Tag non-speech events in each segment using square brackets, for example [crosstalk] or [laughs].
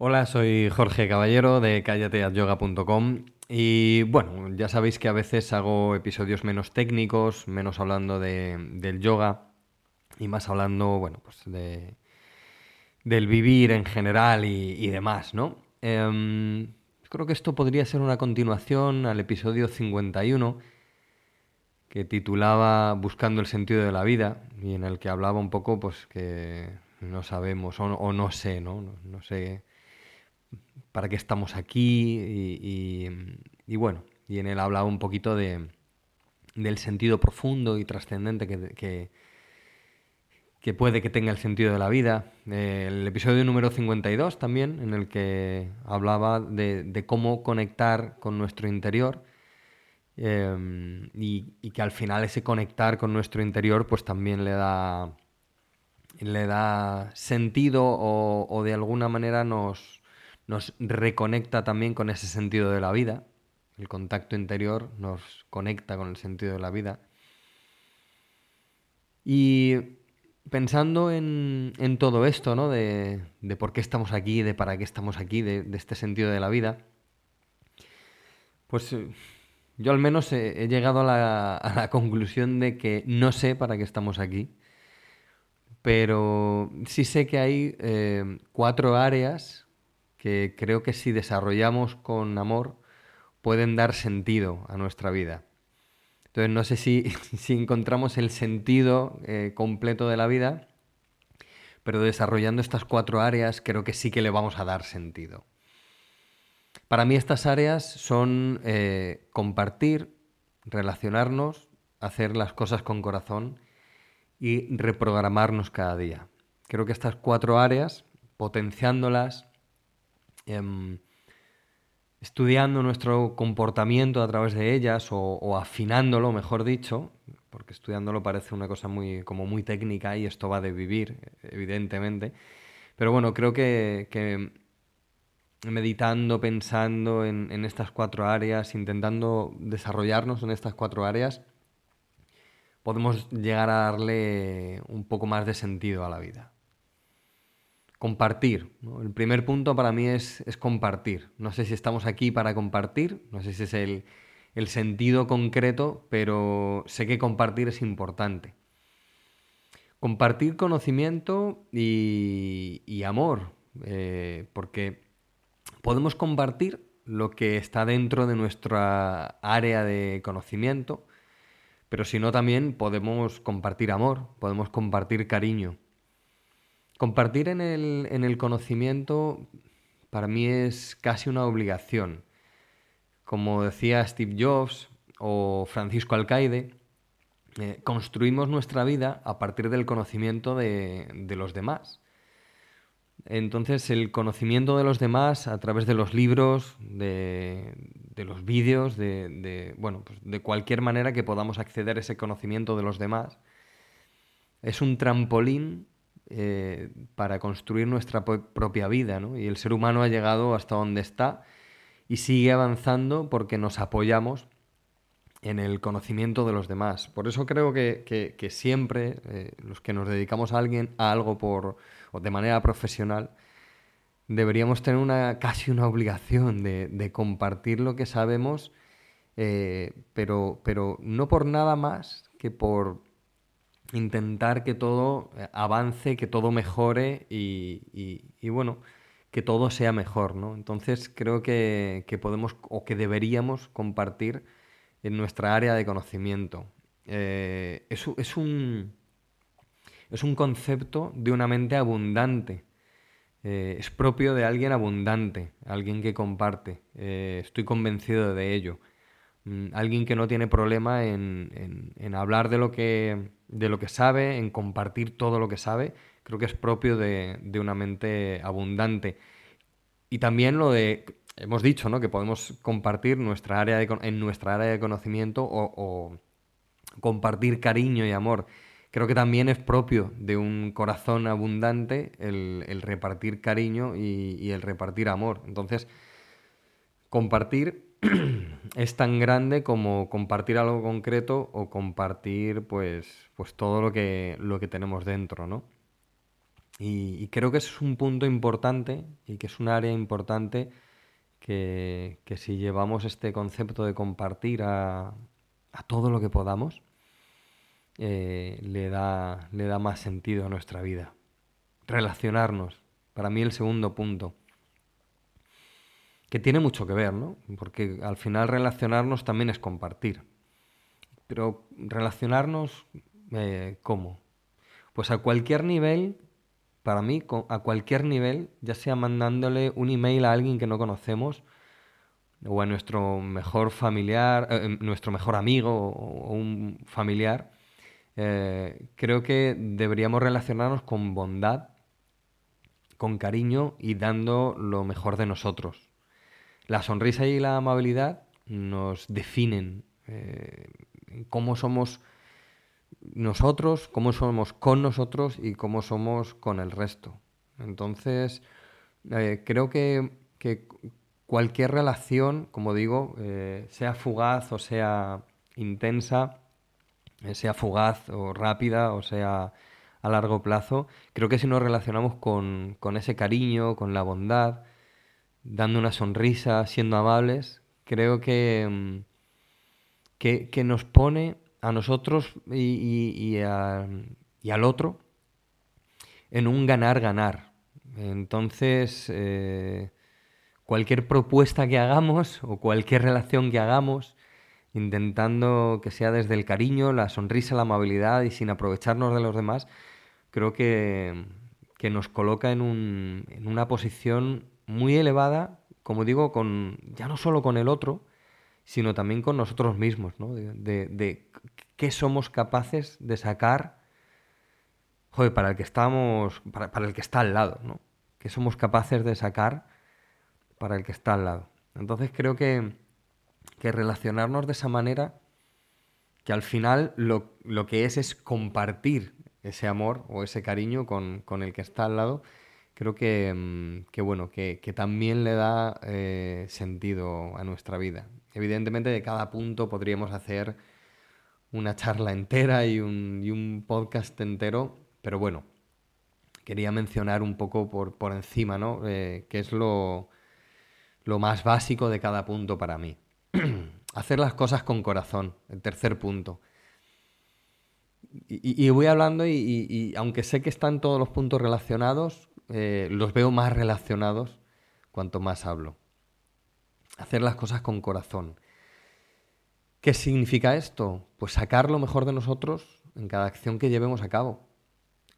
Hola, soy Jorge Caballero de callateatyoga.com y bueno, ya sabéis que a veces hago episodios menos técnicos, menos hablando de, del yoga y más hablando, bueno, pues de, del vivir en general y, demás, ¿no? Em, creo que esto podría ser una continuación al episodio 51 que titulaba Buscando el sentido de la vida y en el que hablaba un poco pues que no sabemos o, no sé. No, no sé para qué estamos aquí y, bueno, y en él hablaba un poquito de, del sentido profundo y trascendente que, que, puede que tenga el sentido de la vida. el episodio número 52 también, en el que hablaba de, cómo conectar con nuestro interior. Em, y, que al final ese conectar con nuestro interior pues también le da le da sentido o de alguna manera nos, nos reconecta también con ese sentido de la vida. El contacto interior nos conecta con el sentido de la vida. Y pensando en, todo esto, ¿no? De, por qué estamos aquí, de para qué estamos aquí, de, este sentido de la vida, pues eh, yo al menos he, llegado a la, conclusión de que no sé para qué estamos aquí, pero sí sé que hay eh, cuatro áreas que creo que si desarrollamos con amor pueden dar sentido a nuestra vida. Entonces no sé si, [laughs] si encontramos el sentido eh, completo de la vida, pero desarrollando estas cuatro áreas creo que sí que le vamos a dar sentido. Para mí estas áreas son eh, compartir, relacionarnos, hacer las cosas con corazón y reprogramarnos cada día. Creo que estas cuatro áreas, potenciándolas, Em, estudiando nuestro comportamiento a través de ellas o, afinándolo, mejor dicho, porque estudiándolo parece una cosa muy, como muy técnica y esto va de vivir, evidentemente. Pero bueno, creo que, meditando, pensando en, en, estas cuatro áreas, intentando desarrollarnos en estas cuatro áreas, podemos llegar a darle un poco más de sentido a la vida compartir. El primer punto para mí es, compartir. No sé si estamos aquí para compartir, no sé si es el, sentido concreto, pero sé que compartir es importante. Compartir conocimiento y, amor, eh, porque podemos compartir lo que está dentro de nuestra área de conocimiento, pero si no también podemos compartir amor, podemos compartir cariño. Compartir en el, conocimiento para mí es casi una obligación. Como decía Steve Jobs o Francisco Alcaide, eh, construimos nuestra vida a partir del conocimiento de, los demás. Entonces, el conocimiento de los demás a través de los libros, de, los vídeos, de, bueno, pues de cualquier manera que podamos acceder a ese conocimiento de los demás, es un trampolín eh, para construir nuestra propia vida. ¿no? Y el ser humano ha llegado hasta donde está y sigue avanzando porque nos apoyamos en el conocimiento de los demás. Por eso creo que, siempre eh, los que nos dedicamos a alguien a algo por o de manera profesional deberíamos tener una casi una obligación de, compartir lo que sabemos, eh, pero, pero no por nada más que por intentar que todo eh, avance, que todo mejore y, bueno, que todo sea mejor, ¿no? Entonces creo que, podemos o que deberíamos compartir en nuestra área de conocimiento. Eh, es, un, es un concepto de una mente abundante. Eh, es propio de alguien abundante, alguien que comparte. estoy convencido de ello. Mm, alguien que no tiene problema en, hablar de lo, que, de lo que sabe, en compartir todo lo que sabe, creo que es propio de, una mente abundante. Y también lo de, hemos dicho, ¿no? que podemos compartir nuestra área en nuestra área de conocimiento o, compartir cariño y amor. Creo que también es propio de un corazón abundante el, repartir cariño y el repartir amor. Entonces, compartir [clears throat] es tan grande como compartir algo concreto o compartir pues, pues todo lo que, lo que tenemos dentro, ¿no? Y, creo que es un punto importante y que es un área importante que, si llevamos este concepto de compartir a, todo lo que podamos, eh, le, da, le da más sentido a nuestra vida. Relacionarnos, para mí el segundo punto, que tiene mucho que ver, ¿no? Porque al final relacionarnos también es compartir. Pero relacionarnos, eh, ¿cómo? Pues a cualquier nivel para mí, a cualquier nivel, ya sea mandándole un email a alguien que no conocemos, o a nuestro mejor familiar, eh, em, nuestro mejor amigo o, un familiar, eh, creo que deberíamos relacionarnos con bondad, con cariño y dando lo mejor de nosotros. La sonrisa y la amabilidad nos definen eh, cómo somos nosotros, cómo somos con nosotros y cómo somos con el resto. Entonces, eh, creo que, cualquier relación, como digo, eh, sea fugaz o sea intensa, sea fugaz o rápida o sea a largo plazo, creo que si nos relacionamos con, ese cariño, con la bondad, dando una sonrisa, siendo amables, creo que, mm, que nos pone a nosotros y, al otro en un ganar-ganar. Entonces, eh, cualquier propuesta que hagamos o cualquier relación que hagamos, intentando que sea desde el cariño, la sonrisa, la amabilidad y sin aprovecharnos de los demás, creo que, que nos coloca en, un, en, una posición muy elevada, como digo, con, ya no solo con el otro, sino también con nosotros mismos, ¿no? De, qué somos capaces de sacar, joder, para el que estamos, para, el que está al lado, ¿no? ¿Qué somos capaces de sacar para el que está al lado? Entonces creo que, que relacionarnos de esa manera, que al final lo, que es es compartir ese amor o ese cariño con, el que está al lado, creo que, mm, bueno, que, también le da eh, sentido a nuestra vida. Evidentemente de cada punto podríamos hacer una charla entera y un, podcast entero, pero bueno, quería mencionar un poco por, por encima, ¿no? Eh, que es lo, lo más básico de cada punto para mí. [clears throat] hacer las cosas con corazón, el tercer punto. Y, voy hablando y, aunque sé que están todos los puntos relacionados, eh, los veo más relacionados cuanto más hablo hacer las cosas con corazón. ¿Qué significa esto? Pues sacar lo mejor de nosotros en cada acción que llevemos a cabo.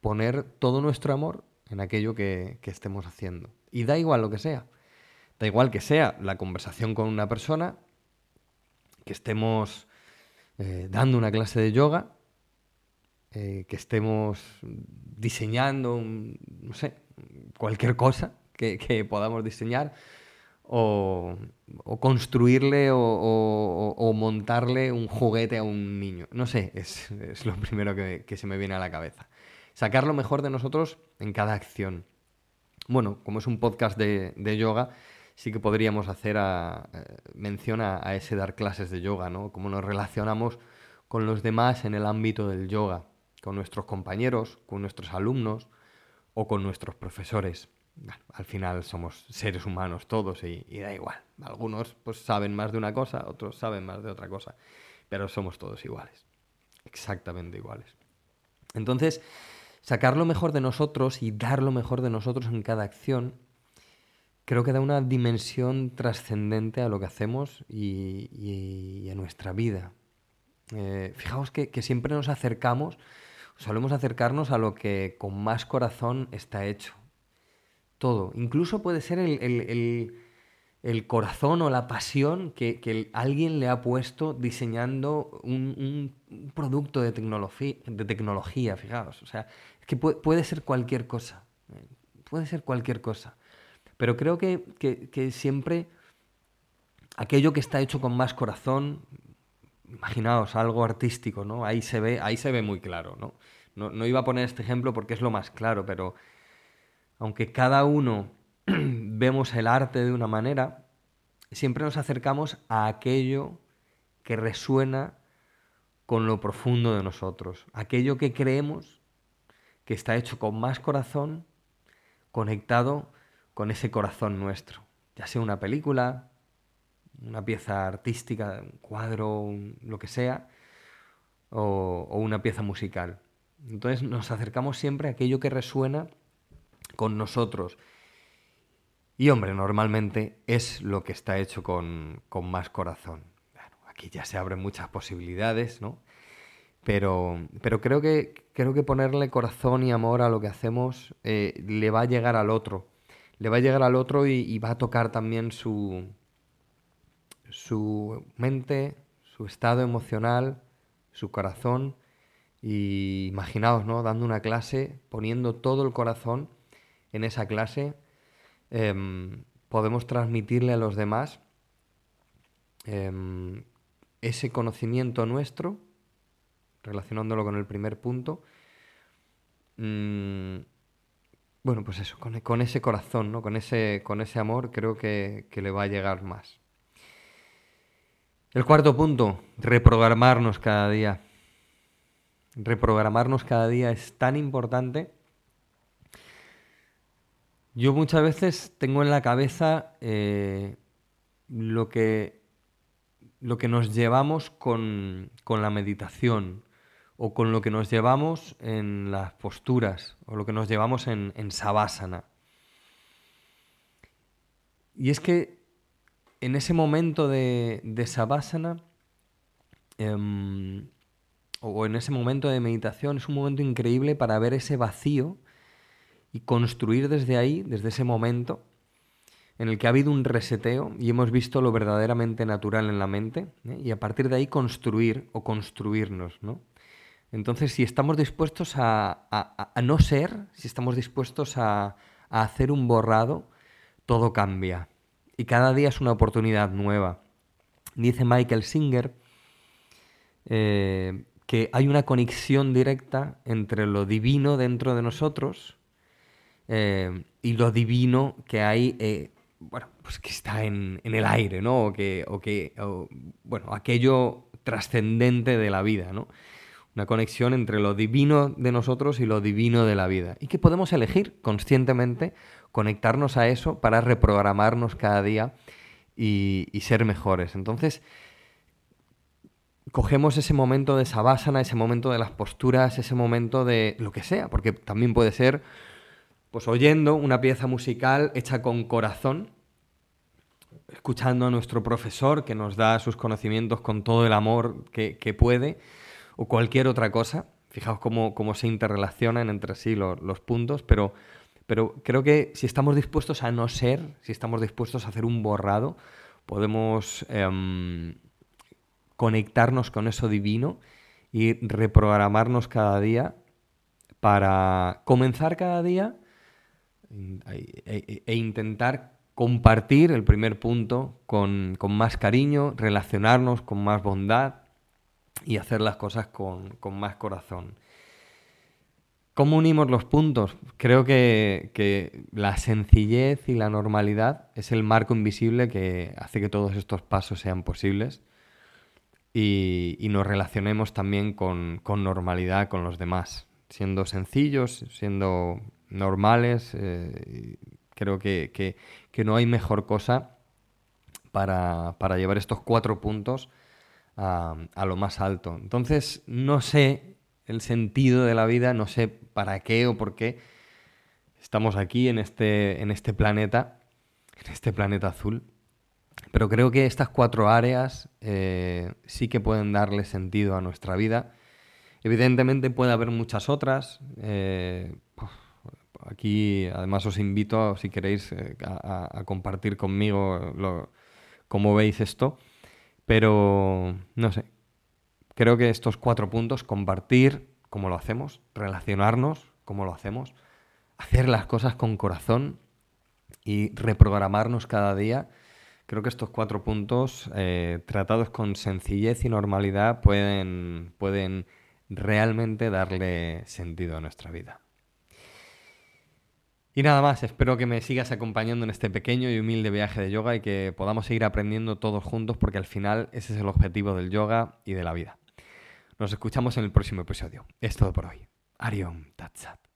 Poner todo nuestro amor en aquello que, estemos haciendo. Y da igual lo que sea. Da igual que sea la conversación con una persona, que estemos eh, dando una clase de yoga, eh, que estemos diseñando, no sé, cualquier cosa que podamos diseñar, o, construirle o, montarle un juguete a un niño. No sé, es, lo primero que, se me viene a la cabeza. Sacar lo mejor de nosotros en cada acción. Bueno, como es un podcast de, yoga, sí que podríamos hacer a, eh, mención a, ese dar clases de yoga, ¿no? Cómo nos relacionamos con los demás en el ámbito del yoga, con nuestros compañeros, con nuestros alumnos o con nuestros profesores al final somos seres humanos todos y, da igual. Algunos pues saben más de una cosa, otros saben más de otra cosa, pero somos todos iguales, exactamente iguales. Entonces, sacar lo mejor de nosotros y dar lo mejor de nosotros en cada acción, creo que da una dimensión trascendente a lo que hacemos y, a nuestra vida. Eh, fijaos que, que siempre nos acercamos, solemos acercarnos a lo que con más corazón está hecho todo. Incluso puede ser el, corazón o la pasión que, alguien le ha puesto diseñando un, producto de tecnología, de tecnología, fijaos. O sea, es que puede, ser cualquier cosa. Eh, puede ser cualquier cosa. Pero creo que, siempre aquello que está hecho con más corazón, imaginaos, algo artístico, ¿no? Ahí se ve, ahí se ve muy claro, ¿no? No, no iba a poner este ejemplo porque es lo más claro, pero aunque cada uno [clears throat] vemos el arte de una manera, siempre nos acercamos a aquello que resuena con lo profundo de nosotros, aquello que creemos que está hecho con más corazón, conectado con ese corazón nuestro, ya sea una película, una pieza artística, un cuadro, lo que sea, o, una pieza musical. Entonces nos acercamos siempre a aquello que resuena con nosotros. Y hombre, normalmente es lo que está hecho con, con más corazón. Aquí ya se abren muchas posibilidades, ¿no? Pero, pero creo, que, creo que ponerle corazón y amor a lo que hacemos eh, le va a llegar al otro. Le va a llegar al otro y va a tocar también su, su mente, su estado emocional, su corazón. Y imaginaos, ¿no? Dando una clase, poniendo todo el corazón en esa clase, em, podemos transmitirle a los demás em, ese conocimiento nuestro, relacionándolo con el primer punto. Mm, bueno, pues eso, con, ese corazón, ¿no? con, ese, con ese amor, creo que, que le va a llegar más. El cuarto punto, reprogramarnos cada día. Reprogramarnos cada día es tan importante. Yo muchas veces tengo en la cabeza eh, lo, que, lo que nos llevamos con, con la meditación o con lo que nos llevamos en las posturas o lo que nos llevamos en, en Savasana. Y es que en ese momento de, de em, o en ese momento de meditación, es un momento increíble para ver ese vacío y construir desde ahí, desde ese momento, en el que ha habido un reseteo y hemos visto lo verdaderamente natural en la mente, ¿eh? y a partir de ahí construir o construirnos, ¿no? Entonces, si estamos dispuestos a, a, no ser, si estamos dispuestos a, a hacer un borrado, todo cambia y cada día es una oportunidad nueva. Dice Michael Singer eh, que hay una conexión directa entre lo divino dentro de nosotros eh, y lo divino que hay, eh, bueno, pues que está en, el aire, ¿no? O que, o que bueno, aquello trascendente de la vida, ¿no? Una conexión entre lo divino de nosotros y lo divino de la vida. Y que podemos elegir conscientemente conectarnos a eso para reprogramarnos cada día y, ser mejores. Entonces, cogemos ese momento de sabásana, ese momento de las posturas, ese momento de lo que sea, porque también puede ser pues oyendo una pieza musical hecha con corazón, escuchando a nuestro profesor que nos da sus conocimientos con todo el amor que, puede, o cualquier otra cosa. Fijaos cómo, se interrelacionan entre sí los puntos, pero pero creo que si estamos dispuestos a no ser, si estamos dispuestos a hacer un borrado, podemos em, conectarnos con eso divino y reprogramarnos cada día para comenzar cada día e, e, e intentar compartir el primer punto con, más cariño, relacionarnos con más bondad y hacer las cosas con más corazón. ¿Cómo unimos los puntos? Creo que, la sencillez y la normalidad es el marco invisible que hace que todos estos pasos sean posibles y, nos relacionemos también con, normalidad con los demás, siendo sencillos, siendo normales. Eh, creo que, no hay mejor cosa para, llevar estos cuatro puntos a, a lo más alto. Entonces, no sé el sentido de la vida, no sé para qué o por qué estamos aquí en este, en este planeta, en este planeta azul. Pero creo que estas cuatro áreas eh, sí que pueden darle sentido a nuestra vida. Evidentemente puede haber muchas otras. Eh, aquí además os invito, si queréis, eh, a, compartir conmigo cómo veis esto. Pero no sé, creo que estos cuatro puntos, compartir cómo lo hacemos, relacionarnos cómo lo hacemos, hacer las cosas con corazón y reprogramarnos cada día, creo que estos cuatro puntos eh, tratados con sencillez y normalidad pueden, pueden realmente darle sentido a nuestra vida. Y nada más, espero que me sigas acompañando en este pequeño y humilde viaje de yoga y que podamos seguir aprendiendo todos juntos porque al final ese es el objetivo del yoga y de la vida. Nos escuchamos en el próximo episodio. Es todo por hoy. Arion Tatsat.